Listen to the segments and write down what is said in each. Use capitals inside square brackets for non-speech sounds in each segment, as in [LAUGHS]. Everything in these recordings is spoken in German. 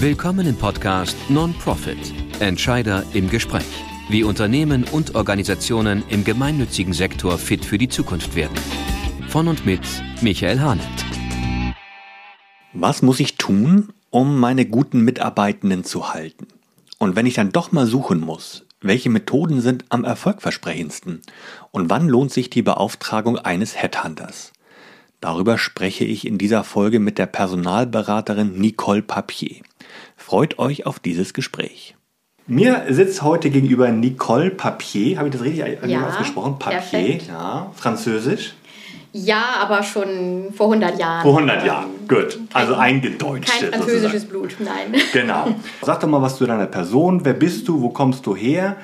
Willkommen im Podcast Non-Profit Entscheider im Gespräch. Wie Unternehmen und Organisationen im gemeinnützigen Sektor fit für die Zukunft werden. Von und mit Michael Hahnert. Was muss ich tun, um meine guten Mitarbeitenden zu halten? Und wenn ich dann doch mal suchen muss, welche Methoden sind am erfolgversprechendsten? Und wann lohnt sich die Beauftragung eines Headhunters? Darüber spreche ich in dieser Folge mit der Personalberaterin Nicole Papier. Freut euch auf dieses Gespräch. Mir sitzt heute gegenüber Nicole Papier. Habe ich das richtig ja, ausgesprochen? Papier, perfekt. ja. Französisch. Ja, aber schon vor 100 Jahren. Vor 100 Jahren, gut. Also eingedeutscht. Kein französisches sozusagen. Blut, nein. [LAUGHS] Genau. Sag doch mal was zu deiner Person. Wer bist du? Wo kommst du her?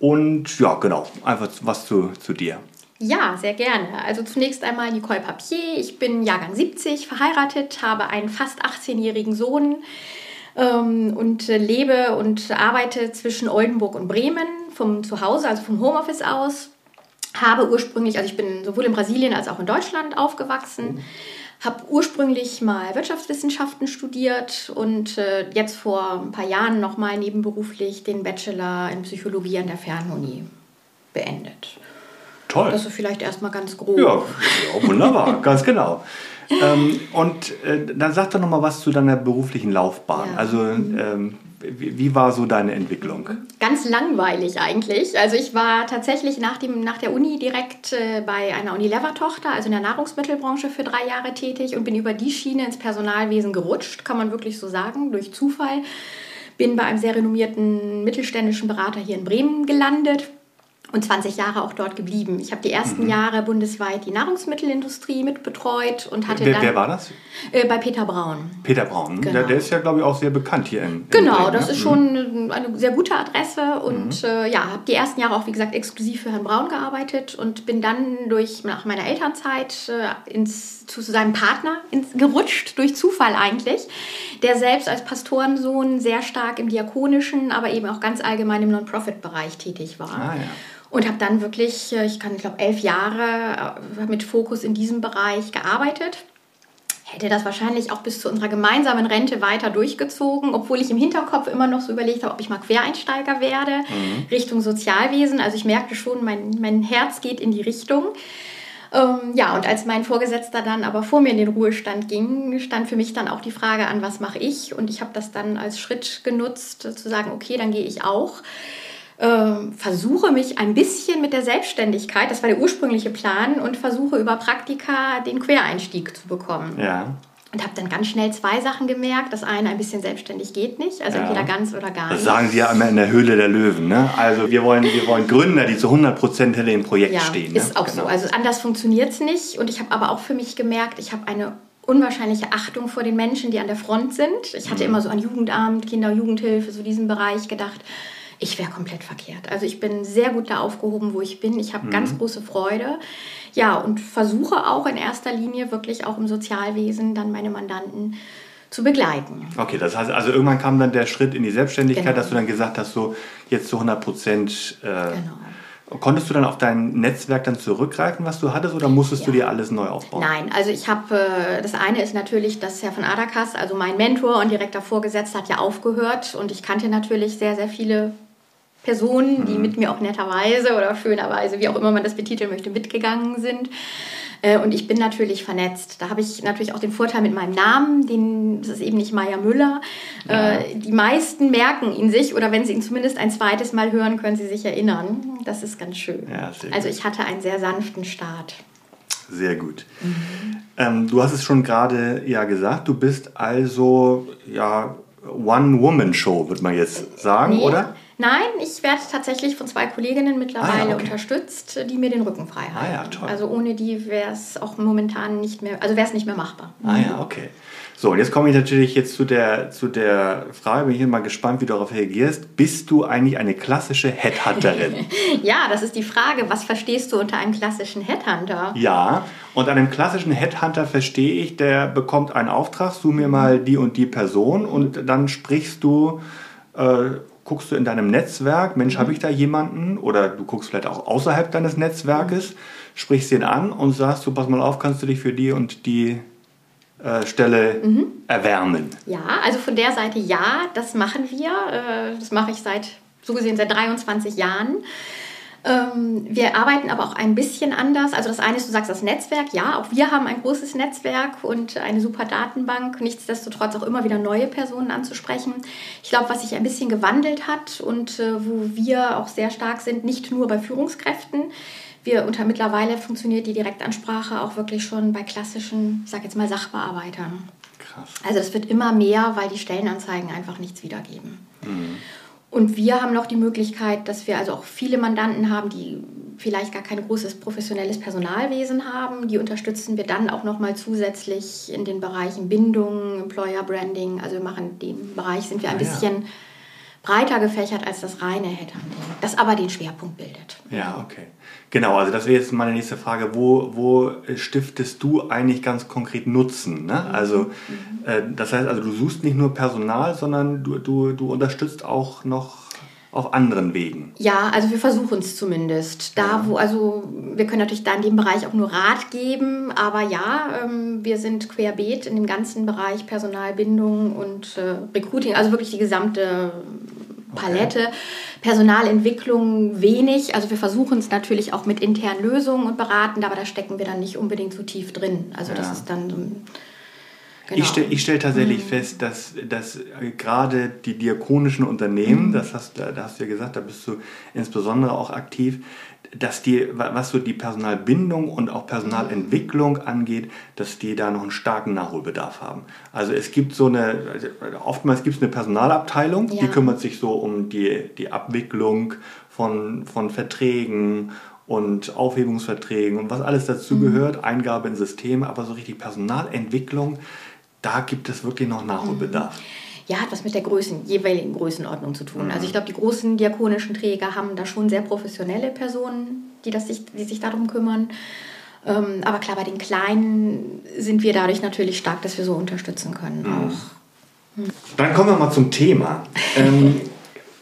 Und ja, genau, einfach was zu, zu dir. Ja, sehr gerne. Also zunächst einmal Nicole Papier. Ich bin Jahrgang 70, verheiratet, habe einen fast 18-jährigen Sohn ähm, und lebe und arbeite zwischen Oldenburg und Bremen vom Zuhause, also vom Homeoffice aus. Habe ursprünglich, also ich bin sowohl in Brasilien als auch in Deutschland aufgewachsen. Mhm. Habe ursprünglich mal Wirtschaftswissenschaften studiert und äh, jetzt vor ein paar Jahren nochmal nebenberuflich den Bachelor in Psychologie an der Fernuni beendet. Toll. Das ist vielleicht erstmal ganz grob. Ja, ja wunderbar, [LAUGHS] ganz genau. Ähm, und äh, dann sag doch nochmal was zu deiner beruflichen Laufbahn. Ja. Also, ähm, wie, wie, war so deine Entwicklung? Ganz langweilig eigentlich. Also, ich war tatsächlich nach, dem, nach der Uni direkt äh, bei einer Unilever-Tochter, also in der Nahrungsmittelbranche, für drei Jahre tätig und bin über die Schiene ins Personalwesen gerutscht, kann man wirklich so sagen, durch Zufall. Bin bei einem sehr renommierten mittelständischen Berater hier in Bremen gelandet und 20 Jahre auch dort geblieben. Ich habe die ersten mhm. Jahre bundesweit die Nahrungsmittelindustrie mitbetreut und hatte wer, dann... Wer war das? Äh, bei Peter Braun. Peter Braun, genau. der, der, ist ja, glaube ich, auch sehr bekannt hier in, in Genau, Bremen, das ne? ist schon mhm. eine sehr gute Adresse und mhm. äh, ja, habe die ersten Jahre auch, wie gesagt, exklusiv für Herrn Braun gearbeitet und bin dann durch, nach meiner Elternzeit äh, ins, zu seinem Partner ins, gerutscht, durch Zufall eigentlich, der selbst als Pastorensohn sehr stark im diakonischen, aber eben auch ganz allgemein im Non-Profit-Bereich tätig war. Ah, ja. Und habe dann wirklich, äh, ich kann, ich glaube, elf Jahre äh, mit Fokus in diesem Bereich gearbeitet. Hätte das wahrscheinlich auch bis zu unserer gemeinsamen Rente weiter durchgezogen, obwohl ich im Hinterkopf immer noch so überlegt habe, ob ich mal Quereinsteiger werde, mhm. Richtung Sozialwesen. Also ich merkte schon, mein, mein Herz geht in die Richtung. Ähm, ja, und als mein Vorgesetzter dann aber vor mir in den Ruhestand ging, stand für mich dann auch die Frage an, was mache ich? Und ich habe das dann als Schritt genutzt, zu sagen, okay, dann gehe ich auch äh, versuche mich ein bisschen mit der Selbstständigkeit, das war der ursprüngliche Plan, und versuche über Praktika den Quereinstieg zu bekommen. Ja. Und habe dann ganz schnell zwei Sachen gemerkt. Das eine, ein bisschen selbstständig geht nicht, also ja. entweder ganz oder gar nicht. Das sagen Sie ja immer in der Höhle der Löwen. Ne? Also wir wollen, wir wollen Gründer, die zu 100% hinter dem Projekt ja, stehen. ist ne? auch genau. so. Also anders funktioniert es nicht. Und ich habe aber auch für mich gemerkt, ich habe eine unwahrscheinliche Achtung vor den Menschen, die an der Front sind. Ich hatte mhm. immer so an Jugendamt, Kinder- und Jugendhilfe, so diesen Bereich gedacht ich wäre komplett verkehrt. Also ich bin sehr gut da aufgehoben, wo ich bin. Ich habe mhm. ganz große Freude. Ja, und versuche auch in erster Linie wirklich auch im Sozialwesen dann meine Mandanten zu begleiten. Okay, das heißt, also irgendwann kam dann der Schritt in die Selbstständigkeit, genau. dass du dann gesagt hast, so jetzt zu 100 Prozent. Äh, genau. Konntest du dann auf dein Netzwerk dann zurückgreifen, was du hattest, oder musstest ja. du dir alles neu aufbauen? Nein, also ich habe, äh, das eine ist natürlich, dass Herr von Adakas, also mein Mentor und direkter Vorgesetzter, hat ja aufgehört und ich kannte natürlich sehr, sehr viele Personen, die mhm. mit mir auch netterweise oder schönerweise, wie auch immer man das betiteln möchte, mitgegangen sind. Äh, und ich bin natürlich vernetzt. Da habe ich natürlich auch den Vorteil mit meinem Namen, den, das ist eben nicht Maya Müller. Ja. Äh, die meisten merken ihn sich oder wenn sie ihn zumindest ein zweites Mal hören, können sie sich erinnern. Das ist ganz schön. Ja, also ich hatte einen sehr sanften Start. Sehr gut. Mhm. Ähm, du hast es schon gerade ja gesagt, du bist also ja One-Woman-Show, würde man jetzt sagen, nee. oder? Nein, ich werde tatsächlich von zwei Kolleginnen mittlerweile ah, ja, okay. unterstützt, die mir den Rücken frei halten. Ah, ja, toll. Also ohne die wäre es auch momentan nicht mehr, also wäre es nicht mehr machbar. Ah ja, okay. So, und jetzt komme ich natürlich jetzt zu der, zu der Frage, bin ich mal gespannt, wie du darauf reagierst. Bist du eigentlich eine klassische Headhunterin? [LAUGHS] ja, das ist die Frage. Was verstehst du unter einem klassischen Headhunter? Ja, und einem klassischen Headhunter verstehe ich, der bekommt einen Auftrag, such mir mal die und die Person und dann sprichst du äh, guckst du in deinem Netzwerk, Mensch, mhm. habe ich da jemanden? Oder du guckst vielleicht auch außerhalb deines Netzwerkes, mhm. sprichst den an und sagst, du pass mal auf, kannst du dich für die und die äh, Stelle mhm. erwärmen. Ja, also von der Seite ja, das machen wir. Äh, das mache ich seit, so gesehen, seit 23 Jahren. Ähm, wir arbeiten aber auch ein bisschen anders. Also das eine ist, du sagst das Netzwerk. Ja, auch wir haben ein großes Netzwerk und eine super Datenbank. Nichtsdestotrotz auch immer wieder neue Personen anzusprechen. Ich glaube, was sich ein bisschen gewandelt hat und äh, wo wir auch sehr stark sind, nicht nur bei Führungskräften. Wir unter mittlerweile funktioniert die Direktansprache auch wirklich schon bei klassischen, ich sag jetzt mal Sachbearbeitern. Krass. Also es wird immer mehr, weil die Stellenanzeigen einfach nichts wiedergeben. Mhm. Und wir haben noch die Möglichkeit, dass wir also auch viele Mandanten haben, die vielleicht gar kein großes professionelles Personalwesen haben. Die unterstützen wir dann auch noch mal zusätzlich in den Bereichen Bindung, Employer Branding. Also wir machen den Bereich, sind wir ein ah, bisschen ja. Breiter gefächert als das reine Headhunting, das aber den Schwerpunkt bildet. Ja, okay. Genau, also das wäre jetzt meine nächste Frage. Wo, wo stiftest du eigentlich ganz konkret Nutzen? Ne? Also mhm. äh, das heißt, also du suchst nicht nur Personal, sondern du, du, du unterstützt auch noch auf anderen Wegen. Ja, also wir versuchen es zumindest. Da, ja. wo, also wir können natürlich da in dem Bereich auch nur Rat geben, aber ja, ähm, wir sind querbeet in dem ganzen Bereich Personalbindung und äh, Recruiting, also wirklich die gesamte Palette. Okay. Personalentwicklung wenig. Also wir versuchen es natürlich auch mit internen Lösungen und beraten, aber da stecken wir dann nicht unbedingt so tief drin. Also ja. das ist dann so ein Genau. Ich stelle stell tatsächlich mhm. fest, dass, dass gerade die diakonischen Unternehmen, mhm. das hast, da hast du ja gesagt, da bist du insbesondere auch aktiv, dass die, was so die Personalbindung und auch Personalentwicklung angeht, dass die da noch einen starken Nachholbedarf haben. Also es gibt so eine, oftmals gibt es eine Personalabteilung, ja. die kümmert sich so um die, die Abwicklung von, von Verträgen und Aufhebungsverträgen und was alles dazugehört, mhm. Eingabe in Systeme, aber so richtig Personalentwicklung, da gibt es wirklich noch Nachholbedarf. Mhm ja, hat was mit der Größen, jeweiligen Größenordnung zu tun. Mhm. Also ich glaube, die großen diakonischen Träger haben da schon sehr professionelle Personen, die, das sich, die sich darum kümmern. Ähm, aber klar, bei den Kleinen sind wir dadurch natürlich stark, dass wir so unterstützen können mhm. auch. Mhm. Dann kommen wir mal zum Thema. ähm, [LAUGHS]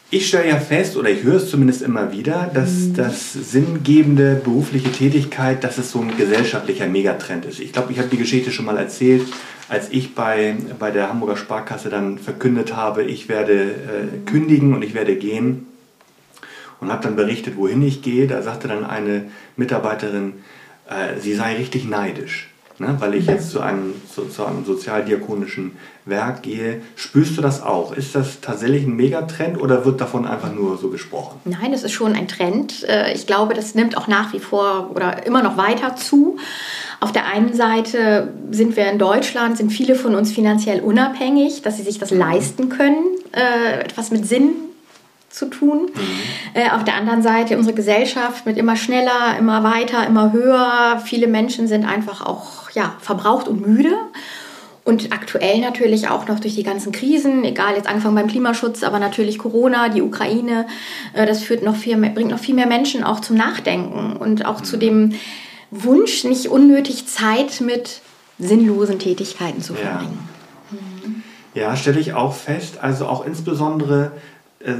ich stelle ja fest, oder ich höre es zumindest immer wieder, dass mhm. das sinngebende berufliche Tätigkeit, dass es so ein gesellschaftlicher Megatrend ist. Ich glaube, ich habe die Geschichte schon mal erzählt als ich bei, bei der Hamburger Sparkasse dann verkündet habe, ich werde äh, kündigen und ich werde gehen und habe dann berichtet, wohin ich gehe, da sagte dann eine Mitarbeiterin, äh, sie sei richtig neidisch. Ne, weil ich jetzt zu einem, zu, zu einem sozialdiakonischen Werk gehe. Spürst du das auch? Ist das tatsächlich ein Megatrend oder wird davon einfach nur so gesprochen? Nein, es ist schon ein Trend. Äh, ich glaube, das nimmt auch nach wie vor oder immer noch weiter zu. Auf der einen Seite sind wir in Deutschland, sind viele von uns finanziell unabhängig, dass sie sich das leisten können, äh, etwas mit Sinn zu tun. Mhm. Äh, auf der anderen Seite unsere Gesellschaft mit immer schneller, immer weiter, immer höher. Viele Menschen sind einfach auch ja, verbraucht und müde. Und aktuell natürlich auch noch durch die ganzen Krisen, egal jetzt angefangen beim Klimaschutz, aber natürlich Corona, die Ukraine, äh, das führt noch viel mehr, bringt noch viel mehr Menschen auch zum Nachdenken und auch zu dem Wunsch, nicht unnötig Zeit mit sinnlosen Tätigkeiten zu verbringen. Ja, mhm. ja stelle ich auch fest. Also auch insbesondere äh,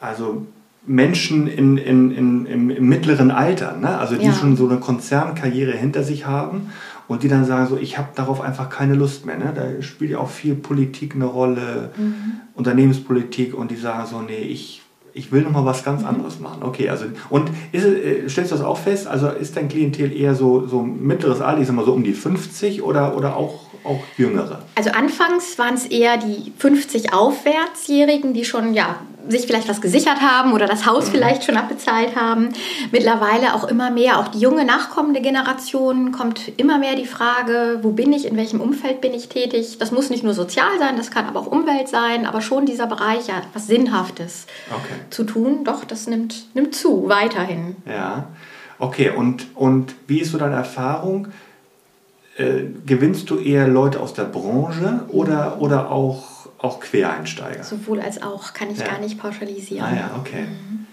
also Menschen in, in, in, im, im mittleren Alter, ne? also die ja. schon so eine Konzernkarriere hinter sich haben und die dann sagen so, ich habe darauf einfach keine Lust mehr. Ne? Da spielt ja auch viel Politik eine Rolle, mhm. Unternehmenspolitik und die sagen so, nee, ich ich will nochmal was ganz anderes machen. Okay, also und ist, äh, stellst du das auch fest? Also ist dein Klientel eher so, so mittleres Alter, ich sag mal so um die 50 oder, oder auch, auch jüngere? Also anfangs waren es eher die 50 Aufwärtsjährigen, die schon ja sich vielleicht was gesichert haben oder das Haus mhm. vielleicht schon abbezahlt haben. Mittlerweile auch immer mehr, auch die junge nachkommende Generation kommt immer mehr die Frage, wo bin ich, in welchem Umfeld bin ich tätig. Das muss nicht nur sozial sein, das kann aber auch Umwelt sein, aber schon dieser Bereich, ja, was Sinnhaftes okay. zu tun. Doch, das nimmt, nimmt zu, weiterhin. Ja, okay. Und, und wie ist so deine Erfahrung? Äh, gewinnst du eher Leute aus der Branche oder, oder auch auch Quereinsteiger? Sowohl als auch, kann ich ja. gar nicht pauschalisieren. Ah ja, okay. Mhm.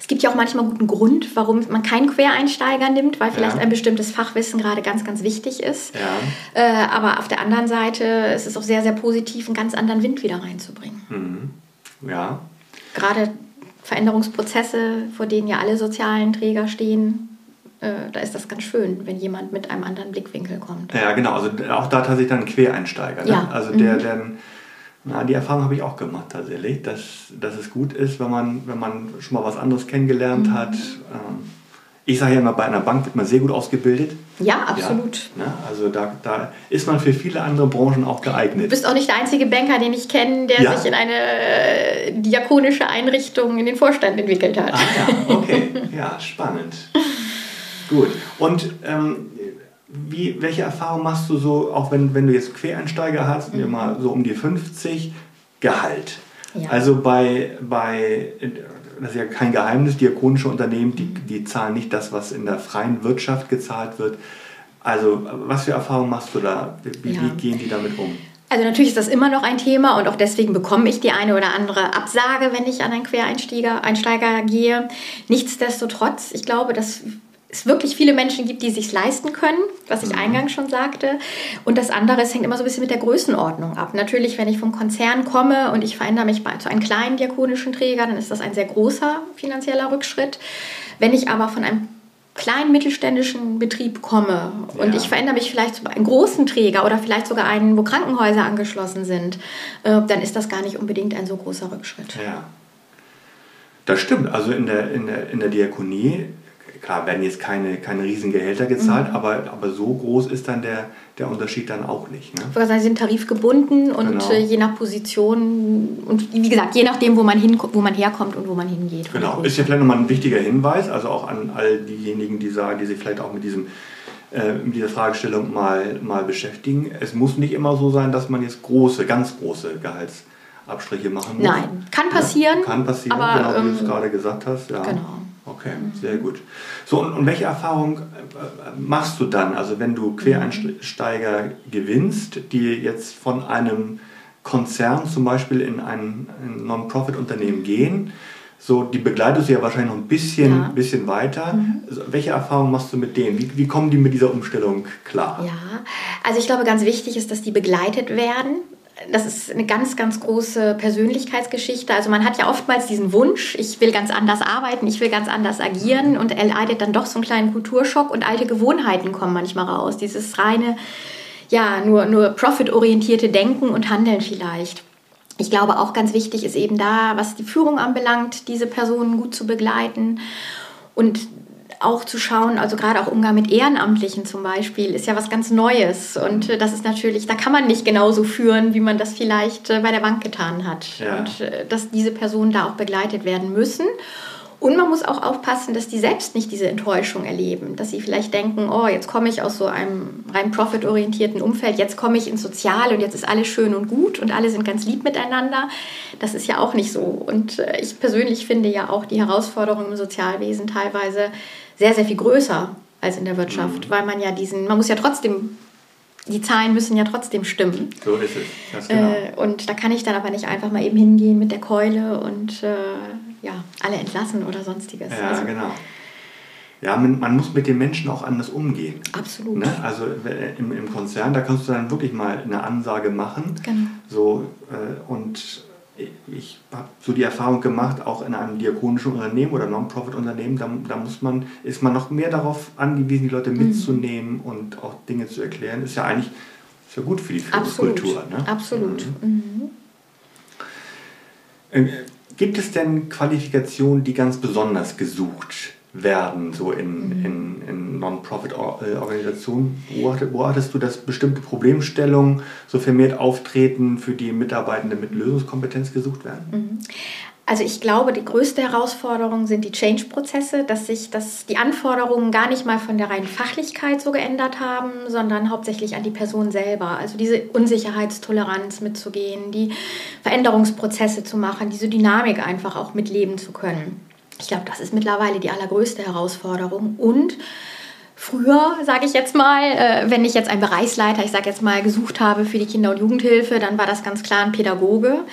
Es gibt ja auch manchmal guten Grund, warum man keinen Quereinsteiger nimmt, weil vielleicht ja. ein bestimmtes Fachwissen gerade ganz, ganz wichtig ist. Ja. Äh, aber auf der anderen Seite ist es auch sehr, sehr positiv, einen ganz anderen Wind wieder reinzubringen. Mhm. Ja. Gerade Veränderungsprozesse, vor denen ja alle sozialen Träger stehen, äh, da ist das ganz schön, wenn jemand mit einem anderen Blickwinkel kommt. Ja, genau. Also auch da tatsächlich dann ein Quereinsteiger. Ne? Ja. Also der, Mhm. der na, die Erfahrung habe ich auch gemacht tatsächlich, dass, dass es gut ist, wenn man, wenn man schon mal was anderes kennengelernt Mhm. hat. Ähm, Ich sage ja immer, bei einer Bank wird man sehr gut ausgebildet. Ja, absolut. Ja, ne? Also da, da ist man für viele andere Branchen auch Du geeignet. bist auch nicht der einzige Banker, den ich kenne, der Ja. sich in eine äh, diakonische Einrichtung in den Vorstand entwickelt hat. Ah ja, okay. Ja, spannend. [LAUGHS] Gut. Und ähm, wie, welche Erfahrung machst du so, auch wenn, wenn du jetzt Quereinsteiger hast, wir mal so um die 50, Gehalt? Ja. Also bei, bei, das ist ja kein Geheimnis, diakonische Unternehmen, die, die zahlen nicht das, was in der freien Wirtschaft gezahlt wird. Also was für Erfahrungen machst du da? Wie, Ja. wie gehen die damit um? Also natürlich ist das immer noch ein Thema und auch deswegen bekomme ich die eine oder andere Absage, wenn ich an einen Quereinsteiger Einsteiger gehe. Nichtsdestotrotz, ich glaube, dass es wirklich viele Menschen gibt, die es sich leisten können, was ich eingangs schon sagte. Und das andere, es hängt immer so ein bisschen mit der Größenordnung ab. Natürlich, wenn ich vom Konzern komme und ich verändere mich zu einem kleinen diakonischen Träger, dann ist das ein sehr großer finanzieller Rückschritt. Wenn ich aber von einem kleinen mittelständischen Betrieb komme und Ja. ich verändere mich vielleicht zu einem großen Träger oder vielleicht sogar einen, wo Krankenhäuser angeschlossen sind, äh, dann ist das gar nicht unbedingt ein so großer Rückschritt. Ja. Das stimmt. Also in der, in der, in der Diakonie, klar, werden jetzt keine, keine Riesengehälter gezahlt, Mhm. aber, aber so groß ist dann der, der Unterschied dann auch nicht. Ne? Sie sind tarifgebunden und Genau. äh, je nach Position und wie gesagt, je nachdem, wo man, hin, wo man herkommt und wo man hingeht. Genau. Ist ja vielleicht nochmal ein wichtiger Hinweis, also auch an all diejenigen, die sagen, die sich vielleicht auch mit diesem äh, mit dieser Fragestellung mal, mal beschäftigen. Es muss nicht immer so sein, dass man jetzt große, ganz große Gehaltsabstriche machen muss. Nein, kann passieren, Ja, kann passieren, aber, genau, wie du es ähm, gerade gesagt hast. Ja. genau. Okay, sehr gut. So, und, und welche Erfahrung äh, machst du dann? Also wenn du Quereinsteiger gewinnst, die jetzt von einem Konzern zum Beispiel in ein, ein Non-Profit-Unternehmen gehen, so, die begleitest du ja wahrscheinlich noch ein bisschen, Ja. bisschen weiter. Also, welche Erfahrung machst du mit denen? Wie, wie kommen die mit dieser Umstellung klar? Ja, also ich glaube, ganz wichtig ist, dass die begleitet werden. Das ist eine ganz, ganz große Persönlichkeitsgeschichte. Also man hat ja oftmals diesen Wunsch, ich will ganz anders arbeiten, ich will ganz anders agieren und erleidet dann doch so einen kleinen Kulturschock und alte Gewohnheiten kommen manchmal raus. Dieses reine, ja, nur, nur profitorientierte Denken und Handeln vielleicht. Ich glaube, auch ganz wichtig ist eben da, was die Führung anbelangt, diese Personen gut zu begleiten und auch zu schauen, also gerade auch Umgang mit Ehrenamtlichen zum Beispiel, ist ja was ganz Neues. Und äh, das ist natürlich, da kann man nicht genauso führen, wie man das vielleicht äh, bei der Bank getan hat. Ja. Und äh, dass diese Personen da auch begleitet werden müssen. Und man muss auch aufpassen, dass die selbst nicht diese Enttäuschung erleben, dass sie vielleicht denken, oh, jetzt komme ich aus so einem rein profitorientierten Umfeld, jetzt komme ich ins Sozial und jetzt ist alles schön und gut und alle sind ganz lieb miteinander. Das ist ja auch nicht so. Und ich persönlich finde ja auch die Herausforderungen im Sozialwesen teilweise sehr, sehr viel größer als in der Wirtschaft, weil man ja diesen, man muss ja trotzdem, die Zahlen müssen ja trotzdem stimmen. So ist es. Genau. Äh, und da kann ich dann aber nicht einfach mal eben hingehen mit der Keule und äh, ja, alle entlassen oder sonstiges. ja, Also, genau. Ja, man, man muss mit den Menschen auch anders umgehen. Absolut. Ne? Also äh, im, im Konzern, da kannst du dann wirklich mal eine Ansage machen. Genau. So, äh, und ich habe so die Erfahrung gemacht, auch in einem diakonischen Unternehmen oder Non-Profit-Unternehmen, da, da muss man, ist man noch mehr darauf angewiesen, die Leute Mhm. mitzunehmen und auch Dinge zu erklären. Ist ja eigentlich ist ja gut für die Absolut. Führungskultur. Ne? Absolut. Mhm. Äh, Gibt es denn Qualifikationen, die ganz besonders gesucht werden, so in, Mhm. in, in Non-Profit-Organisationen? Beobachtest, du, dass bestimmte Problemstellungen so vermehrt auftreten, für die Mitarbeitende mit Lösungskompetenz gesucht werden? Also ich glaube, die größte Herausforderung sind die Change-Prozesse, dass sich das, die Anforderungen gar nicht mal von der reinen Fachlichkeit so geändert haben, sondern hauptsächlich an die Person selber. Also diese Unsicherheitstoleranz mitzugehen, die Veränderungsprozesse zu machen, diese Dynamik einfach auch mitleben zu können. Ich glaube, das ist mittlerweile die allergrößte Herausforderung. Und Früher, sage ich jetzt mal, äh, wenn ich jetzt einen Bereichsleiter, ich sage jetzt mal, gesucht habe für die Kinder- und Jugendhilfe, dann war das ganz klar ein Pädagoge.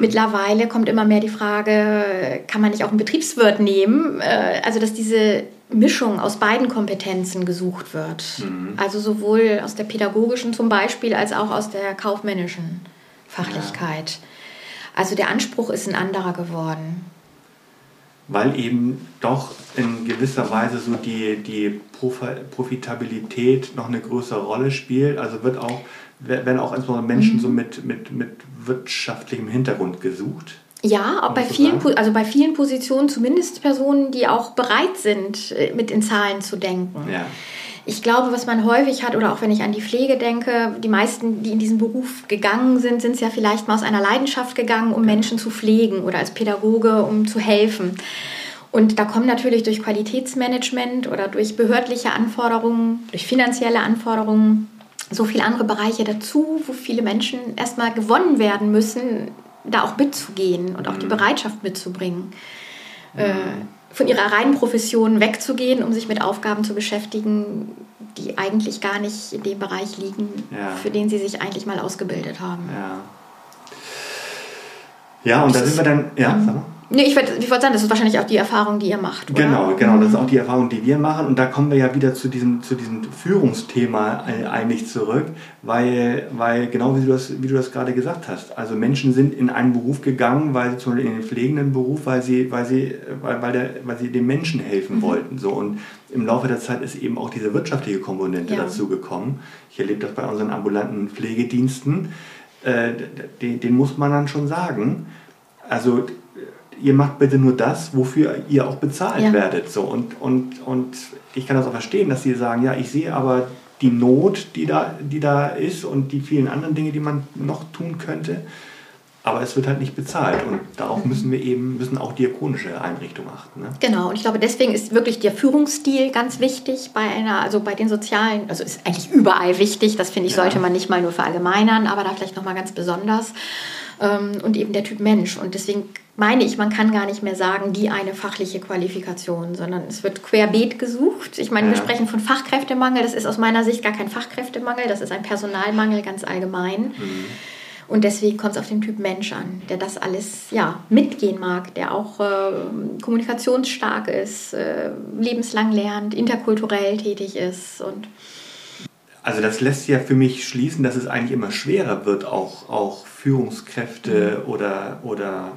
Mittlerweile kommt immer mehr die Frage, kann man nicht auch einen Betriebswirt nehmen? Äh, also, dass diese Mischung aus beiden Kompetenzen gesucht wird. Also sowohl aus der pädagogischen zum Beispiel als auch aus der kaufmännischen Fachlichkeit. Also der Anspruch ist ein anderer geworden. Weil eben doch in gewisser Weise so die, die Profitabilität noch eine größere Rolle spielt. Also wird auch, werden auch insbesondere Menschen mhm. so mit, mit, mit wirtschaftlichem Hintergrund gesucht. Ja, auch bei vielen, also bei vielen Positionen zumindest Personen, die auch bereit sind, äh, mit in Zahlen zu denken. Ja. Ich glaube, was man häufig hat, oder auch wenn ich an die Pflege denke, die meisten, die in diesen Beruf gegangen sind, sind es ja vielleicht mal aus einer Leidenschaft gegangen, um Menschen zu pflegen oder als Pädagoge, um zu helfen. Und da kommen natürlich durch Qualitätsmanagement oder durch behördliche Anforderungen, durch finanzielle Anforderungen so viele andere Bereiche dazu, wo viele Menschen erstmal gewonnen werden müssen, da auch mitzugehen und auch die mhm. Bereitschaft mitzubringen, mhm. Von ihrer reinen Profession wegzugehen, um sich mit Aufgaben zu beschäftigen, die eigentlich gar nicht in dem Bereich liegen, ja. für den sie sich eigentlich mal ausgebildet haben. Ja, ja und da sind wir dann, ja, mhm. sag mal. Nee, ich würde ich würd sagen, das ist wahrscheinlich auch die Erfahrung, die ihr macht. Oder? Genau, genau, das ist auch die Erfahrung, die wir machen. Und da kommen wir ja wieder zu diesem, zu diesem Führungsthema eigentlich zurück, weil, weil genau wie du, das, wie du das gerade gesagt hast, also Menschen sind in einen Beruf gegangen, weil sie zum Beispiel in den pflegenden Beruf, weil sie, weil sie, weil, weil, der, weil sie den Menschen helfen mhm. wollten. So. Und im Laufe der Zeit ist eben auch diese wirtschaftliche Komponente ja. dazu gekommen. Ich erlebe das bei unseren ambulanten Pflegediensten. Äh, den, den muss man dann schon sagen. Also ihr macht bitte nur das, wofür ihr auch bezahlt ja. werdet. So. Und, und, und ich kann das auch verstehen, dass sie sagen, ja, ich sehe aber die Not, die da, die da ist und die vielen anderen Dinge, die man noch tun könnte. Aber es wird halt nicht bezahlt und darauf mhm. müssen wir eben, müssen auch diakonische Einrichtungen achten. Ne? Genau, und ich glaube, deswegen ist wirklich der Führungsstil ganz wichtig bei einer, also bei den sozialen, also ist eigentlich überall wichtig, das finde ich, ja. sollte man nicht mal nur verallgemeinern, aber da vielleicht nochmal ganz besonders. Ähm, und eben der Typ Mensch. Und deswegen meine ich, man kann gar nicht mehr sagen, die eine fachliche Qualifikation, sondern es wird querbeet gesucht. Ich meine, ja. wir sprechen von Fachkräftemangel. Das ist aus meiner Sicht gar kein Fachkräftemangel, das ist ein Personalmangel ganz allgemein. Mhm. Und deswegen kommt es auf den Typ Mensch an, der das alles ja, mitgehen mag, der auch äh, kommunikationsstark ist, äh, lebenslang lernt, interkulturell tätig ist und also das lässt ja für mich schließen, dass es eigentlich immer schwerer wird, auch, auch Führungskräfte mhm. oder, oder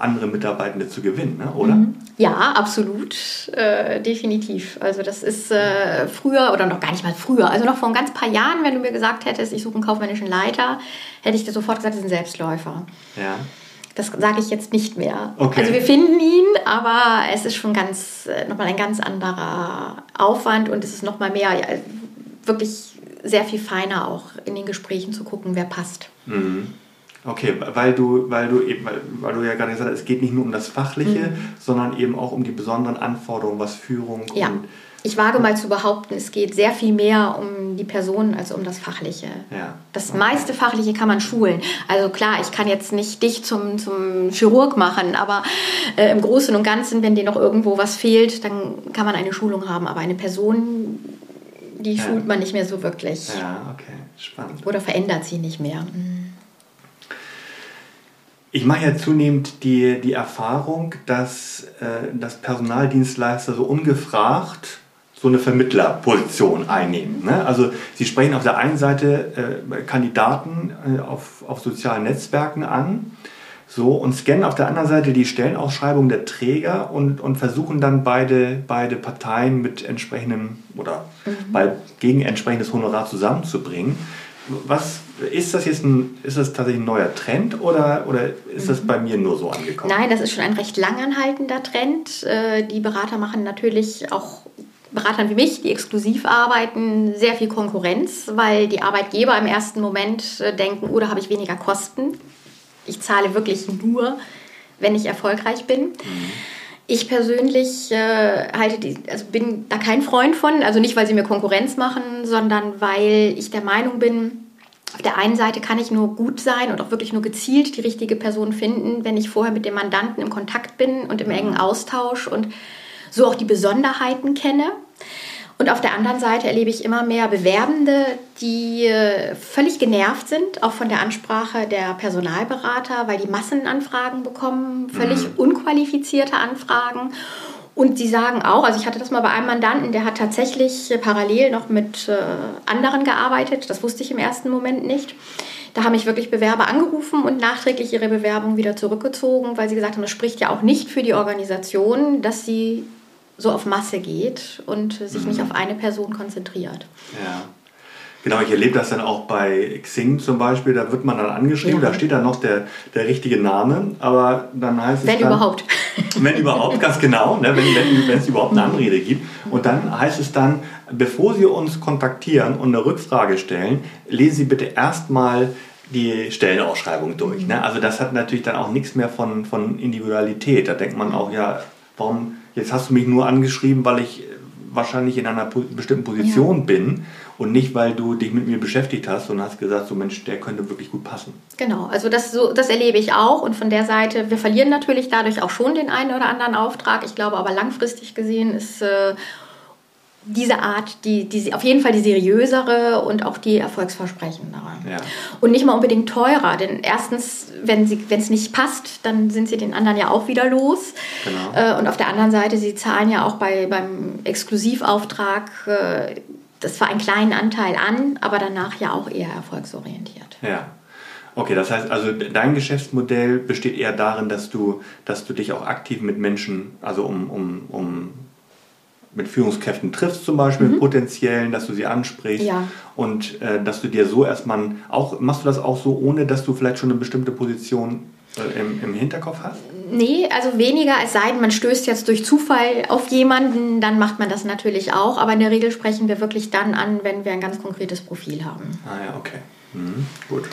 andere Mitarbeitende zu gewinnen, ne? oder? Mhm. Ja, absolut, äh, definitiv. Also das ist äh, früher oder noch gar nicht mal früher, also noch vor ein ganz paar Jahren, wenn du mir gesagt hättest, ich suche einen kaufmännischen Leiter, hätte ich dir sofort gesagt, das ist ein Selbstläufer. Ja. Das sage ich jetzt nicht mehr. Okay. Also wir finden ihn, aber es ist schon ganz äh, nochmal ein ganz anderer Aufwand und es ist nochmal mehr wirklich sehr viel feiner auch in den Gesprächen zu gucken, wer passt. Mhm. Okay, weil du, weil du eben, weil, du ja gerade gesagt hast, es geht nicht nur um das Fachliche, mhm. sondern eben auch um die besonderen Anforderungen, was Führung ja. und ich wage mal zu behaupten, es geht sehr viel mehr um die Person als um das Fachliche. Ja. Das meiste Fachliche kann man schulen. Also klar, ich kann jetzt nicht dich zum, zum Chirurg machen, aber äh, im Großen und Ganzen, wenn dir noch irgendwo was fehlt, dann kann man eine Schulung haben. Aber eine Person, die ja. schult man nicht mehr so wirklich. Ja, okay, spannend. Oder verändert sie nicht mehr. Mhm. Ich mache ja zunehmend die, die Erfahrung, dass, äh, dass Personaldienstleister so ungefragt so eine Vermittlerposition einnehmen. Ne? Also sie sprechen auf der einen Seite äh, Kandidaten äh, auf, auf sozialen Netzwerken an so, und scannen auf der anderen Seite die Stellenausschreibung der Träger und, und versuchen dann beide, beide Parteien mit entsprechendem oder mhm. bei, gegen entsprechendes Honorar zusammenzubringen. Was ist das jetzt ein, ist das tatsächlich ein neuer Trend oder, oder ist das mhm. bei mir nur so angekommen? Nein, das ist schon ein recht langanhaltender Trend. Äh, die Berater machen natürlich auch Beratern wie mich, die exklusiv arbeiten, sehr viel Konkurrenz, weil die Arbeitgeber im ersten Moment äh, denken, oh, da habe ich weniger Kosten ich zahle wirklich nur, wenn ich erfolgreich bin. Mhm. Ich persönlich äh, halte die, also bin da kein Freund von, also nicht, weil sie mir Konkurrenz machen, sondern weil ich der Meinung bin, auf der einen Seite kann ich nur gut sein und auch wirklich nur gezielt die richtige Person finden, wenn ich vorher mit dem Mandanten im Kontakt bin und im engen Austausch und so auch die Besonderheiten kenne. Und auf der anderen Seite erlebe ich immer mehr Bewerbende, die äh, völlig genervt sind, auch von der Ansprache der Personalberater, weil die Massenanfragen bekommen, völlig mhm. unqualifizierte Anfragen. Und sie sagen auch, also ich hatte das mal bei einem Mandanten, der hat tatsächlich parallel noch mit äh, anderen gearbeitet, das wusste ich im ersten Moment nicht. Da haben mich wirklich Bewerber angerufen und nachträglich ihre Bewerbung wieder zurückgezogen, weil sie gesagt haben, das spricht ja auch nicht für die Organisation, dass sie so auf Masse geht und sich mhm. nicht auf eine Person konzentriert. Ja. Genau, ich erlebe das dann auch bei Xing zum Beispiel, da wird man dann angeschrieben, ja. da steht dann noch der, der richtige Name, aber dann heißt es. Wenn überhaupt. [LAUGHS] Wenn überhaupt, ganz genau, ne, wenn, wenn, wenn es überhaupt eine Anrede gibt. Und dann heißt es dann, bevor Sie uns kontaktieren und eine Rückfrage stellen, lesen Sie bitte erstmal die Stellenausschreibung durch. Ne? Also das hat natürlich dann auch nichts mehr von, von Individualität. Da denkt man auch, ja, warum, jetzt hast du mich nur angeschrieben, weil ich wahrscheinlich in einer bestimmten Position ja. bin und nicht, weil du dich mit mir beschäftigt hast und hast gesagt, so Mensch, der könnte wirklich gut passen. Genau, also das, so, das erlebe ich auch und von der Seite, wir verlieren natürlich dadurch auch schon den einen oder anderen Auftrag. Ich glaube aber langfristig gesehen ist äh, diese Art, die, die, auf jeden Fall die seriösere und auch die erfolgsversprechendere. Ja. Und nicht mal unbedingt teurer, denn erstens, wenn es nicht passt, dann sind sie den anderen ja auch wieder los. Genau. Äh, und auf der anderen Seite, sie zahlen ja auch bei, beim Exklusivauftrag äh, das war einen kleinen Anteil an, aber danach ja auch eher erfolgsorientiert. Ja. Okay, das heißt also, dein Geschäftsmodell besteht eher darin, dass du, dass du dich auch aktiv mit Menschen, also um, um, um mit Führungskräften triffst zum Beispiel, mhm. mit potenziellen, dass du sie ansprichst ja. und äh, dass du dir so erstmal auch, machst du das auch so, ohne dass du vielleicht schon eine bestimmte Position äh, im, im Hinterkopf hast? Nee, also weniger, es sei denn, man stößt jetzt durch Zufall auf jemanden, dann macht man das natürlich auch. Aber in der Regel sprechen wir wirklich dann an, wenn wir ein ganz konkretes Profil haben. Ah ja, okay. Mhm, gut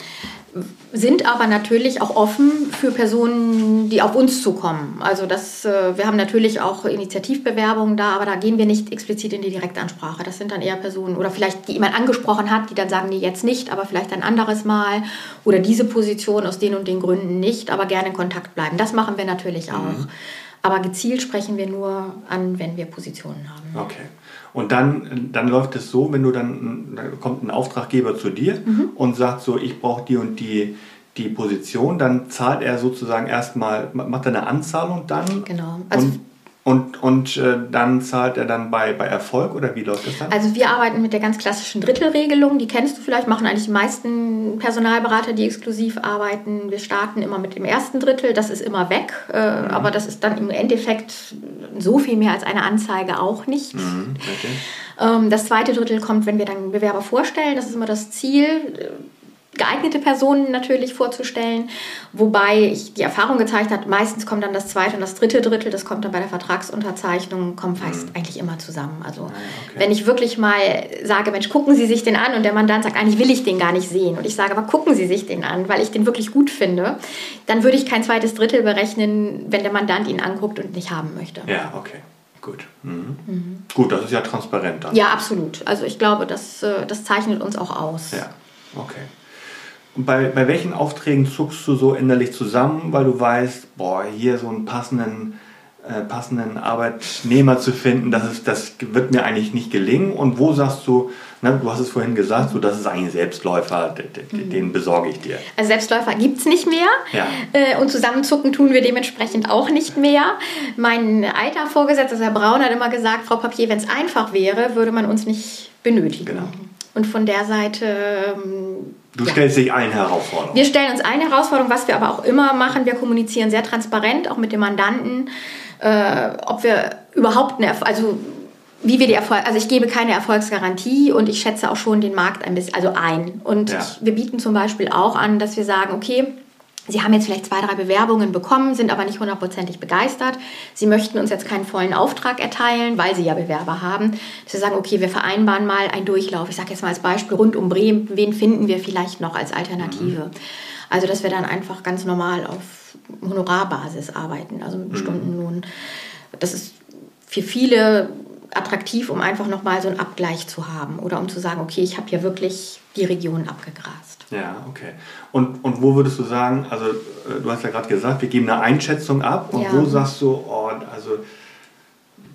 sind aber natürlich auch offen für Personen, die auf uns zukommen. Also das, äh, wir haben natürlich auch Initiativbewerbungen da, aber da gehen wir nicht explizit in die Direktansprache. Das sind dann eher Personen oder vielleicht die jemand angesprochen hat, die dann sagen, nee, jetzt nicht, aber vielleicht ein anderes Mal oder diese Position aus den und den Gründen nicht, aber gerne in Kontakt bleiben. Das machen wir natürlich auch. Mhm. Aber gezielt sprechen wir nur an, wenn wir Positionen haben. Okay. Und dann, dann läuft es so, wenn du dann, dann kommt ein Auftraggeber zu dir mhm. und sagt so, ich brauche die und die, die Position, dann zahlt er sozusagen erstmal, macht er eine Anzahlung dann. Genau. Also und und, und äh, dann zahlt er dann bei, bei Erfolg oder wie läuft das dann? Also wir arbeiten mit der ganz klassischen Drittelregelung, die kennst du vielleicht, machen eigentlich die meisten Personalberater, die exklusiv arbeiten. Wir starten immer mit dem ersten Drittel, das ist immer weg, äh, mhm. aber das ist dann im Endeffekt so viel mehr als eine Anzeige auch nicht. Mhm, okay. ähm, das zweite Drittel kommt, wenn wir dann Bewerber vorstellen, das ist immer das Ziel geeignete Personen natürlich vorzustellen, wobei ich die Erfahrung gezeigt habe, meistens kommt dann das zweite und das dritte Drittel, das kommt dann bei der Vertragsunterzeichnung, kommt fast mhm. eigentlich immer zusammen. Also ah, okay. wenn ich wirklich mal sage, Mensch, gucken Sie sich den an und der Mandant sagt, eigentlich will ich den gar nicht sehen und ich sage, aber gucken Sie sich den an, weil ich den wirklich gut finde, dann würde ich kein zweites Drittel berechnen, wenn der Mandant ihn anguckt und nicht haben möchte. Ja, okay. Gut. Mhm. Mhm. Gut, das ist ja transparent dann. Ja, absolut. Also ich glaube, das, äh, das zeichnet uns auch aus. Ja, okay. Und bei, bei welchen Aufträgen zuckst du so innerlich zusammen, weil du weißt, boah, hier so einen passenden, äh, passenden Arbeitnehmer zu finden, das, ist, das wird mir eigentlich nicht gelingen. Und wo sagst du, ne, du hast es vorhin gesagt, so, das ist eigentlich ein Selbstläufer, den, den besorge ich dir. Also Selbstläufer gibt es nicht mehr. Ja. Äh, und zusammenzucken tun wir dementsprechend auch nicht mehr. Mein alter Vorgesetzter, Herr Braun, hat immer gesagt, Frau Papier, wenn es einfach wäre, würde man uns nicht benötigen. Genau. Und von der Seite ähm, Du ja. stellst dich eine Herausforderung. Wir stellen uns eine Herausforderung, was wir aber auch immer machen. Wir kommunizieren sehr transparent, auch mit dem Mandanten, äh, ob wir überhaupt eine, also wie wir die Erfolg, also ich gebe keine Erfolgsgarantie und ich schätze auch schon den Markt ein bisschen, also ein. Und ja. ich, wir bieten zum Beispiel auch an, dass wir sagen, okay, Sie haben jetzt vielleicht zwei, drei Bewerbungen bekommen, sind aber nicht hundertprozentig begeistert. Sie möchten uns jetzt keinen vollen Auftrag erteilen, weil Sie ja Bewerber haben. Dass wir sagen, okay, wir vereinbaren mal einen Durchlauf. Ich sage jetzt mal als Beispiel rund um Bremen, wen finden wir vielleicht noch als Alternative? Mhm. Also, dass wir dann einfach ganz normal auf Honorarbasis arbeiten, also mit mhm. Stundenlohn. Das ist für viele attraktiv, um einfach nochmal so einen Abgleich zu haben oder um zu sagen, okay, ich habe hier wirklich die Region abgegrast. Ja, okay. Und, und wo würdest du sagen, also äh, du hast ja gerade gesagt, wir geben eine Einschätzung ab und ja. wo sagst du, oh, also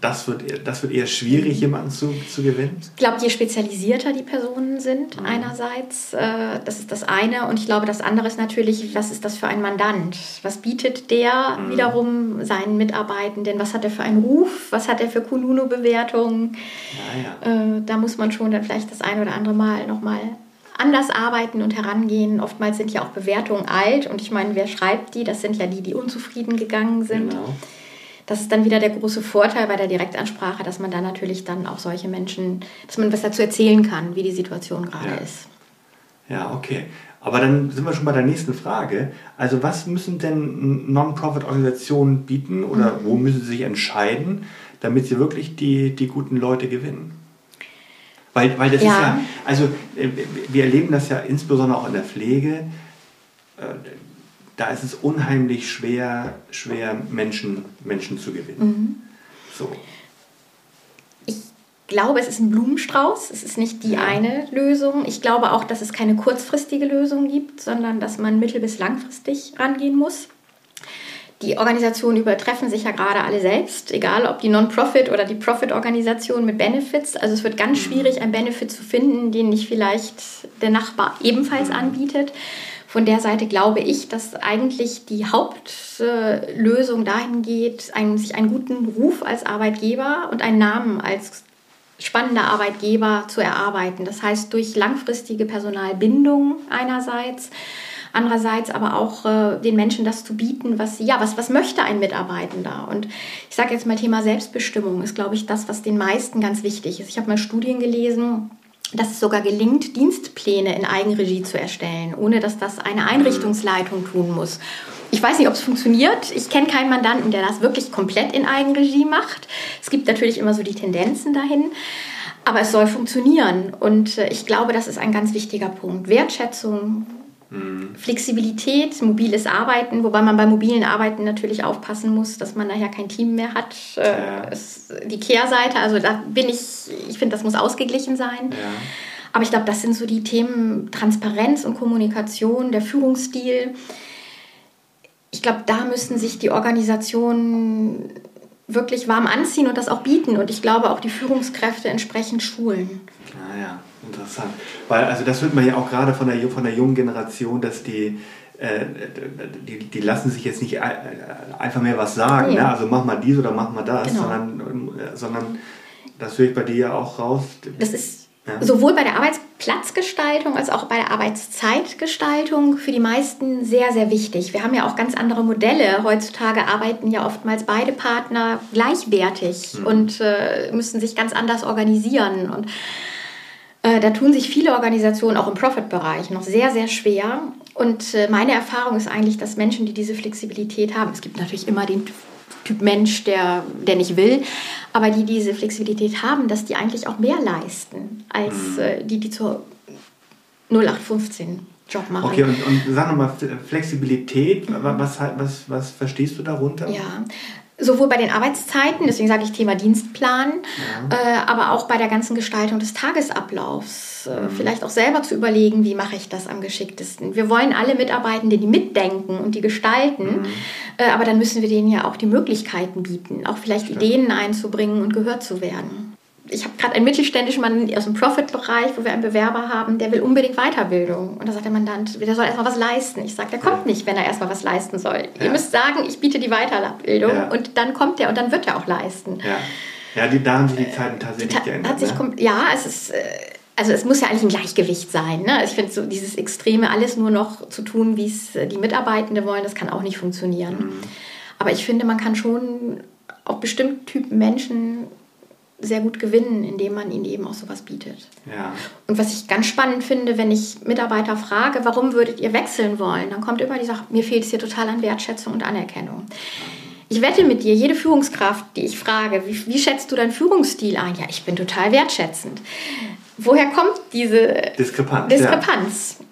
das wird, das wird eher schwierig, jemanden zu, zu gewinnen? Ich glaube, je spezialisierter die Personen sind, mhm. einerseits, äh, das ist das eine. Und ich glaube, das andere ist natürlich, was ist das für ein Mandant? Was bietet der mhm. wiederum seinen Mitarbeitenden? Was hat er für einen Ruf? Was hat er für Kununu-Bewertungen? Ja, ja. äh, da muss man schon dann vielleicht das eine oder andere Mal nochmal anders arbeiten und herangehen. Oftmals sind ja auch Bewertungen alt und ich meine, wer schreibt die? Das sind ja die, die unzufrieden gegangen sind. Genau. Das ist dann wieder der große Vorteil bei der Direktansprache, dass man dann natürlich dann auch solche Menschen, dass man was dazu erzählen kann, wie die Situation gerade ja. ist. Ja, okay. Aber dann sind wir schon bei der nächsten Frage. Also was müssen denn Non-Profit-Organisationen bieten oder mhm. wo müssen sie sich entscheiden, damit sie wirklich die, die guten Leute gewinnen? Weil, weil das ja. ist ja, also äh, wir erleben das ja insbesondere auch in der Pflege. Da ist es unheimlich schwer, schwer Menschen, Menschen zu gewinnen. Mhm. So. Ich glaube, es ist ein Blumenstrauß. Es ist nicht die ja. eine Lösung. Ich glaube auch, dass es keine kurzfristige Lösung gibt, sondern dass man mittel- bis langfristig rangehen muss. Die Organisationen übertreffen sich ja gerade alle selbst, egal ob die Non-Profit oder die Profit-Organisation mit Benefits. Also es wird ganz mhm. schwierig, einen Benefit zu finden, den nicht vielleicht der Nachbar ebenfalls mhm. anbietet. Von der Seite glaube ich, dass eigentlich die Hauptlösung dahin geht, einen, sich einen guten Ruf als Arbeitgeber und einen Namen als spannender Arbeitgeber zu erarbeiten. Das heißt durch langfristige Personalbindung einerseits, andererseits aber auch äh, den Menschen das zu bieten, was ja, was, was möchte ein Mitarbeitender? Und ich sage jetzt mal Thema Selbstbestimmung ist, glaube ich, das, was den meisten ganz wichtig ist. Ich habe mal Studien gelesen, dass es sogar gelingt, Dienstpläne in Eigenregie zu erstellen, ohne dass das eine Einrichtungsleitung tun muss. Ich weiß nicht, ob es funktioniert. Ich kenne keinen Mandanten, der das wirklich komplett in Eigenregie macht. Es gibt natürlich immer so die Tendenzen dahin. Aber es soll funktionieren. Und äh, ich glaube, das ist ein ganz wichtiger Punkt. Wertschätzung, Mhm. Flexibilität, mobiles Arbeiten, wobei man bei mobilen Arbeiten natürlich aufpassen muss, dass man nachher kein Team mehr hat. Äh, ja. Die Kehrseite, also da bin ich, ich finde, das muss ausgeglichen sein. Ja. Aber ich glaube, das sind so die Themen Transparenz und Kommunikation, der Führungsstil. Ich glaube, da müssen sich die Organisationen wirklich warm anziehen und das auch bieten. Und ich glaube auch die Führungskräfte entsprechend schulen. Ah ja. Interessant. Weil, also das hört man ja auch gerade von der, von der jungen Generation, dass die, äh, die, die lassen sich jetzt nicht äh, einfach mehr was sagen. Ja. Ne? Also mach mal dies oder mach mal das, genau. sondern, sondern das höre ich bei dir ja auch raus. Das ist ja. sowohl bei der Arbeitsplatzgestaltung als auch bei der Arbeitszeitgestaltung für die meisten sehr, sehr wichtig. Wir haben ja auch ganz andere Modelle. Heutzutage arbeiten ja oftmals beide Partner gleichwertig mhm. und äh, müssen sich ganz anders organisieren. Und da tun sich viele Organisationen auch im Profit-Bereich noch sehr, sehr schwer. Und äh, meine Erfahrung ist eigentlich, dass Menschen, die diese Flexibilität haben, es gibt natürlich immer den Typ Mensch, der, der nicht will, aber die diese Flexibilität haben, dass die eigentlich auch mehr leisten als mhm. äh, die, die zur 0815 Job machen. Okay, und, und sag nochmal, Flexibilität, was, was, was verstehst du darunter? Ja, sowohl bei den Arbeitszeiten, deswegen sage ich Thema Dienstplan, ja. äh, aber auch bei der ganzen Gestaltung des Tagesablaufs. Äh, mhm. Vielleicht auch selber zu überlegen, wie mache ich das am geschicktesten. Wir wollen alle Mitarbeitenden, die mitdenken und die gestalten, mhm. äh, aber dann müssen wir denen ja auch die Möglichkeiten bieten, auch vielleicht Stimmt. Ideen einzubringen und gehört zu werden ich habe gerade einen mittelständischen Mann aus dem Profit-Bereich, wo wir einen Bewerber haben, der will unbedingt Weiterbildung. Und da sagt der Mandant, der soll erstmal was leisten. Ich sage, der kommt nicht, wenn er erstmal was leisten soll. Ja. Ihr müsst sagen, ich biete die Weiterbildung ja. und dann kommt er und dann wird er auch leisten. Ja, ja die, da haben sich die Zeiten tatsächlich Ta geändert. Hat sich, ne? Ja, es ist. Äh, also es muss ja eigentlich ein Gleichgewicht sein. Ne? Ich finde so dieses Extreme, alles nur noch zu tun, wie es die Mitarbeitenden wollen, das kann auch nicht funktionieren. Mhm. Aber ich finde, man kann schon auch bestimmte Typen Menschen sehr gut gewinnen, indem man ihnen eben auch sowas bietet. Ja. Und was ich ganz spannend finde, wenn ich Mitarbeiter frage, warum würdet ihr wechseln wollen, dann kommt immer die Sache, mir fehlt es hier total an Wertschätzung und Anerkennung. Ich wette mit dir, jede Führungskraft, die ich frage, wie, wie schätzt du deinen Führungsstil ein? Ja, ich bin total wertschätzend. Woher kommt diese Diskrepanz? Diskrepanz? Ja.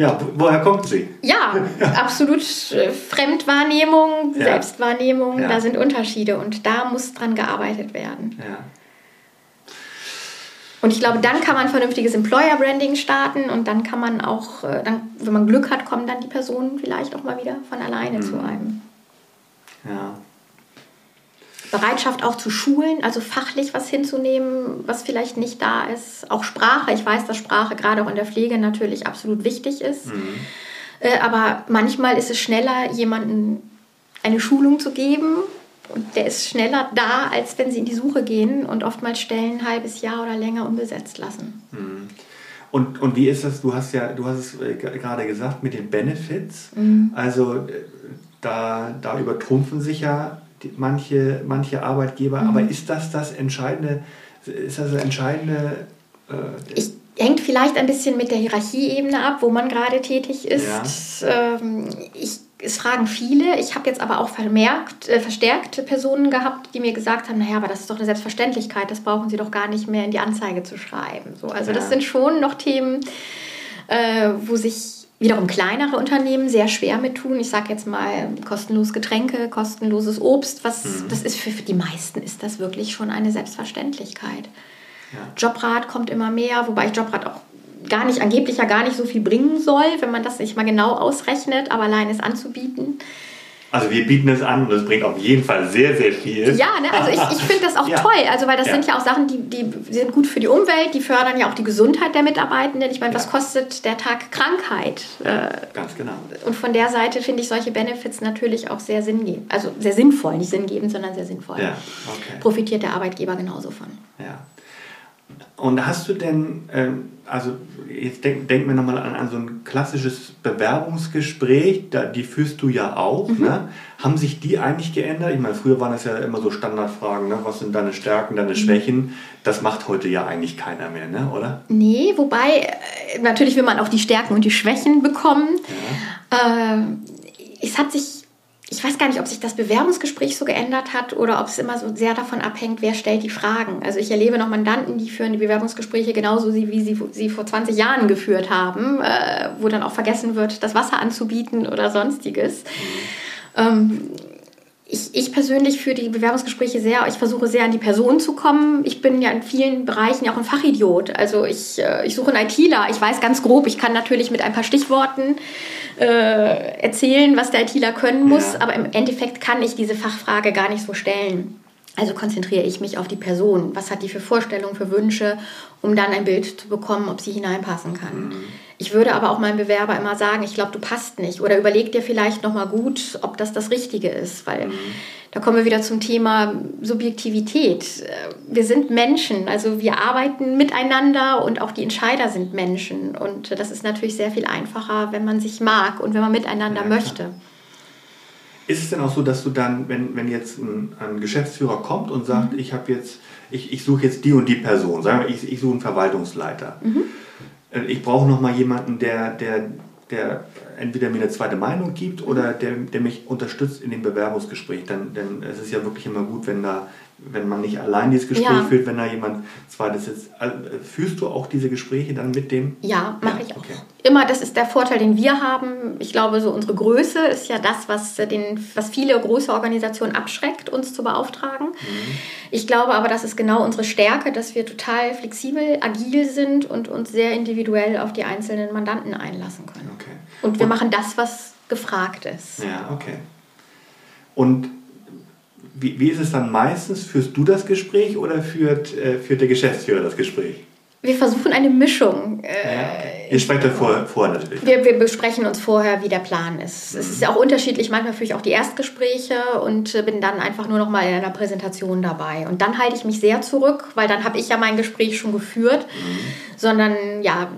Ja, woher kommt sie? Ja, [LAUGHS] absolut äh, Fremdwahrnehmung, ja. Selbstwahrnehmung, ja. da sind Unterschiede und da muss dran gearbeitet werden. Ja. Und ich glaube, dann kann man vernünftiges Employer Branding starten und dann kann man auch, äh, dann, wenn man Glück hat, kommen dann die Personen vielleicht auch mal wieder von alleine mhm. zu einem. Ja. Bereitschaft auch zu schulen, also fachlich was hinzunehmen, was vielleicht nicht da ist. Auch Sprache. Ich weiß, dass Sprache gerade auch in der Pflege natürlich absolut wichtig ist. Mhm. Äh, aber manchmal ist es schneller, jemandem eine Schulung zu geben. Und der ist schneller da, als wenn sie in die Suche gehen und oftmals Stellen ein halbes Jahr oder länger unbesetzt lassen. Mhm. Und, und wie ist das? Du hast ja, du hast es äh, gerade gesagt mit den Benefits. Mhm. Also äh, da, da übertrumpfen sich ja die, manche, manche Arbeitgeber. Mhm. Aber ist das das entscheidende? Ist das das entscheidende? Äh, ich hängt vielleicht ein bisschen mit der Hierarchieebene ab, wo man gerade tätig ist. Ja. Ähm, ich es fragen viele. Ich habe jetzt aber auch vermerkt, äh, verstärkt Personen gehabt, die mir gesagt haben, naja, aber das ist doch eine Selbstverständlichkeit, das brauchen Sie doch gar nicht mehr in die Anzeige zu schreiben. So, also ja. das sind schon noch Themen, äh, wo sich wiederum kleinere Unternehmen sehr schwer mit tun. Ich sage jetzt mal kostenlos Getränke, kostenloses Obst. Was, mhm. Das ist für, für die meisten ist das wirklich schon eine Selbstverständlichkeit. Ja. Jobrat kommt immer mehr, wobei ich Jobrat auch gar nicht, angeblich ja gar nicht so viel bringen soll, wenn man das nicht mal genau ausrechnet, aber allein es anzubieten. Also wir bieten es an und es bringt auf jeden Fall sehr, sehr viel. Ja, ne? also ich, ich finde das auch [LAUGHS] ja. toll, also weil das ja. sind ja auch Sachen, die, die sind gut für die Umwelt, die fördern ja auch die Gesundheit der Mitarbeitenden. Ich meine, ja. was kostet der Tag Krankheit? Äh, ganz genau. Und von der Seite finde ich solche Benefits natürlich auch sehr sinngebend, also sehr sinnvoll, nicht sinngebend, sondern sehr sinnvoll. Ja, okay. Profitiert der Arbeitgeber genauso von. Ja. Und hast du denn, ähm, also jetzt denk, denk mir nochmal an, an so ein klassisches Bewerbungsgespräch, da, die führst du ja auch. Mhm. Ne? Haben sich die eigentlich geändert? Ich meine, früher waren das ja immer so Standardfragen, ne? was sind deine Stärken, deine mhm. Schwächen? Das macht heute ja eigentlich keiner mehr, ne? oder? Nee, wobei, äh, natürlich will man auch die Stärken und die Schwächen bekommen. Ja. Äh, es hat sich ich weiß gar nicht, ob sich das Bewerbungsgespräch so geändert hat oder ob es immer so sehr davon abhängt, wer stellt die Fragen. Also ich erlebe noch Mandanten, die führen die Bewerbungsgespräche genauso, wie sie sie vor 20 Jahren geführt haben, äh, wo dann auch vergessen wird, das Wasser anzubieten oder sonstiges. Ähm, ich, ich, persönlich führe die Bewerbungsgespräche sehr, ich versuche sehr an die Person zu kommen. Ich bin ja in vielen Bereichen auch ein Fachidiot. Also ich, äh, ich suche einen ITler. Ich weiß ganz grob, ich kann natürlich mit ein paar Stichworten äh, erzählen, was der ITler können muss, ja. aber im Endeffekt kann ich diese Fachfrage gar nicht so stellen. Also konzentriere ich mich auf die Person. Was hat die für Vorstellungen, für Wünsche, um dann ein Bild zu bekommen, ob sie hineinpassen kann. Mhm. Ich würde aber auch meinem Bewerber immer sagen, ich glaube, du passt nicht. Oder überleg dir vielleicht nochmal gut, ob das das Richtige ist. Weil mhm. da kommen wir wieder zum Thema Subjektivität. Wir sind Menschen, also wir arbeiten miteinander und auch die Entscheider sind Menschen. Und das ist natürlich sehr viel einfacher, wenn man sich mag und wenn man miteinander ja, möchte. Ist es denn auch so, dass du dann, wenn, wenn jetzt ein, ein Geschäftsführer kommt und sagt, mhm. ich habe jetzt, ich, ich suche jetzt die und die Person, sagen wir, ich, ich suche einen Verwaltungsleiter. Mhm ich brauche noch mal jemanden, der, der, der entweder mir eine zweite Meinung gibt oder der, der mich unterstützt in dem Bewerbungsgespräch. Denn es ist ja wirklich immer gut, wenn da wenn man nicht allein dieses Gespräch ja. führt, wenn da jemand zweites sitzt. Also, führst du auch diese Gespräche dann mit dem? Ja, mache ja, ich auch. Okay. Immer, das ist der Vorteil, den wir haben. Ich glaube, so unsere Größe ist ja das, was, den, was viele große Organisationen abschreckt, uns zu beauftragen. Mhm. Ich glaube aber, das ist genau unsere Stärke, dass wir total flexibel, agil sind und uns sehr individuell auf die einzelnen Mandanten einlassen können. Okay. Und wir und, machen das, was gefragt ist. Ja, okay. Und wie, wie ist es dann meistens? Führst du das Gespräch oder führt, äh, führt der Geschäftsführer das Gespräch? Wir versuchen eine Mischung. Äh, ja, okay. Ihr sprecht euch vorher, vorher natürlich. Wir, wir, besprechen uns vorher, wie der Plan ist. Mhm. Es ist ja auch unterschiedlich. Manchmal führe ich auch die Erstgespräche und äh, bin dann einfach nur noch mal in einer Präsentation dabei. Und dann halte ich mich sehr zurück, weil dann habe ich ja mein Gespräch schon geführt, mhm. sondern ja,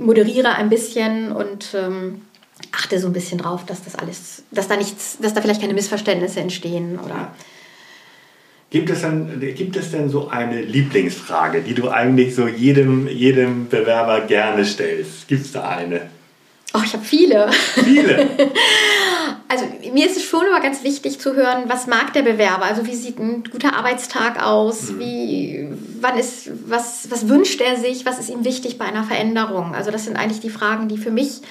moderiere ein bisschen und ähm, achte so ein bisschen drauf, dass das alles, dass da nichts, dass da vielleicht keine Missverständnisse entstehen oder. Ja. Gibt es, denn, gibt es denn so eine Lieblingsfrage, die du eigentlich so jedem, jedem Bewerber gerne stellst? Gibt es da eine? Oh, ich habe viele. Viele? [LAUGHS] also mir ist es schon immer ganz wichtig zu hören, was mag der Bewerber? Also wie sieht ein guter Arbeitstag aus? Mhm. Wie, wann ist, was, was wünscht er sich? Was ist ihm wichtig bei einer Veränderung? Also das sind eigentlich die Fragen, die für mich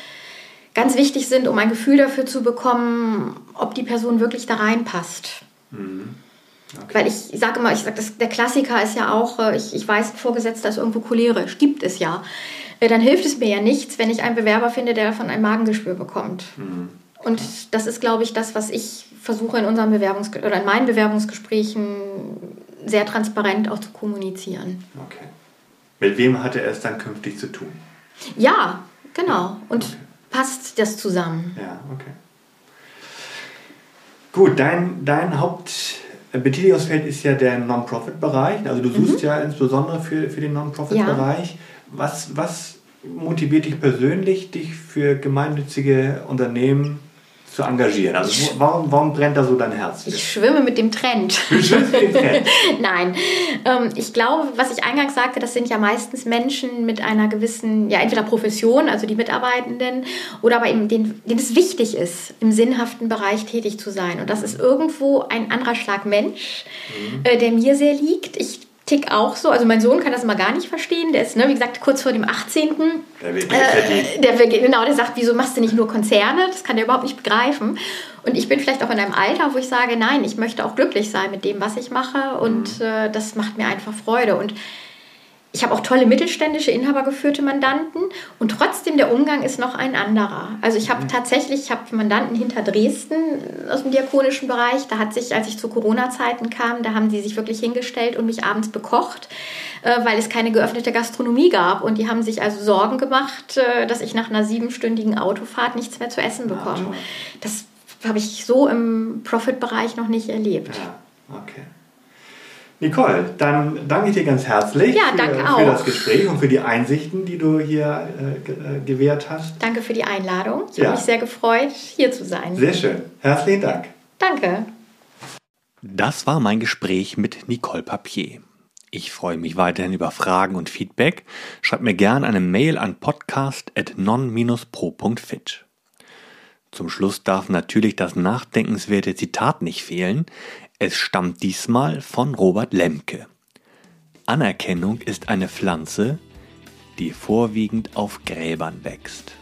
ganz wichtig sind, um ein Gefühl dafür zu bekommen, ob die Person wirklich da reinpasst. Mhm. Okay. Weil ich sage immer, ich sage, der Klassiker ist ja auch, äh, ich, ich weiß, Vorgesetzter ist irgendwo cholerisch, gibt es ja. Äh, dann hilft es mir ja nichts, wenn ich einen Bewerber finde, der davon ein Magengeschwür bekommt. Mhm. Und das ist, glaube ich, das, was ich versuche in unseren Bewerbungs oder in meinen Bewerbungsgesprächen sehr transparent auch zu kommunizieren. Okay. Mit wem hatte er es dann künftig zu tun? Ja, genau. Und okay. passt das zusammen? Ja, okay. Gut, dein, dein Haupt Betätigungsfeld ist ja der Non-Profit-Bereich. Also du suchst mhm. ja insbesondere für, für den Non-Profit-Bereich. Ja. Was, was motiviert dich persönlich, dich für gemeinnützige Unternehmen zu engagieren? Also warum, warum brennt da so dein Herz? Ich schwimme mit dem Trend. Du schwimmst mit dem Trend? [LAUGHS] Nein. Ähm, ich glaube, was ich eingangs sagte, das sind ja meistens Menschen mit einer gewissen, ja, entweder Profession, also die Mitarbeitenden, oder aber eben denen, denen es wichtig ist, im sinnhaften Bereich tätig zu sein. Und das ist irgendwo ein anderer Schlag Mensch, mhm. äh, der mir sehr liegt. Ich tick auch so. Also mein Sohn kann das immer gar nicht verstehen. Der ist, ne, wie gesagt, kurz vor dem 18. Der will äh, der will, Genau, der sagt, wieso machst du nicht nur Konzerne? Das kann er überhaupt nicht begreifen. Und ich bin vielleicht auch in einem Alter, wo ich sage, nein, ich möchte auch glücklich sein mit dem, was ich mache. Und mhm. äh, das macht mir einfach Freude. Und ich habe auch tolle mittelständische, inhabergeführte Mandanten und trotzdem der Umgang ist noch ein anderer. Also ich habe mhm. tatsächlich, ich habe Mandanten hinter Dresden aus dem diakonischen Bereich. Da hat sich, als ich zu Corona-Zeiten kam, da haben die sich wirklich hingestellt und mich abends bekocht, äh, weil es keine geöffnete Gastronomie gab. Und die haben sich also Sorgen gemacht, äh, dass ich nach einer siebenstündigen Autofahrt nichts mehr zu essen bekomme. Das habe ich so im Profit-Bereich noch nicht erlebt. Ja, okay. Nicole, dann danke ich dir ganz herzlich ja, danke für, auch. für das Gespräch und für die Einsichten, die du hier äh, äh gewährt hast. Danke für die Einladung. Ich ja. habe mich sehr gefreut, hier zu sein. Sehr schön. Herzlichen Dank. Danke. Das war mein Gespräch mit Nicole Papier. Ich freue mich weiterhin über Fragen und Feedback. Schreibt mir gerne eine Mail an podcast.non-pro.fit. Zum Schluss darf natürlich das nachdenkenswerte Zitat nicht fehlen. Es stammt diesmal von Robert Lemke. Anerkennung ist eine Pflanze, die vorwiegend auf Gräbern wächst.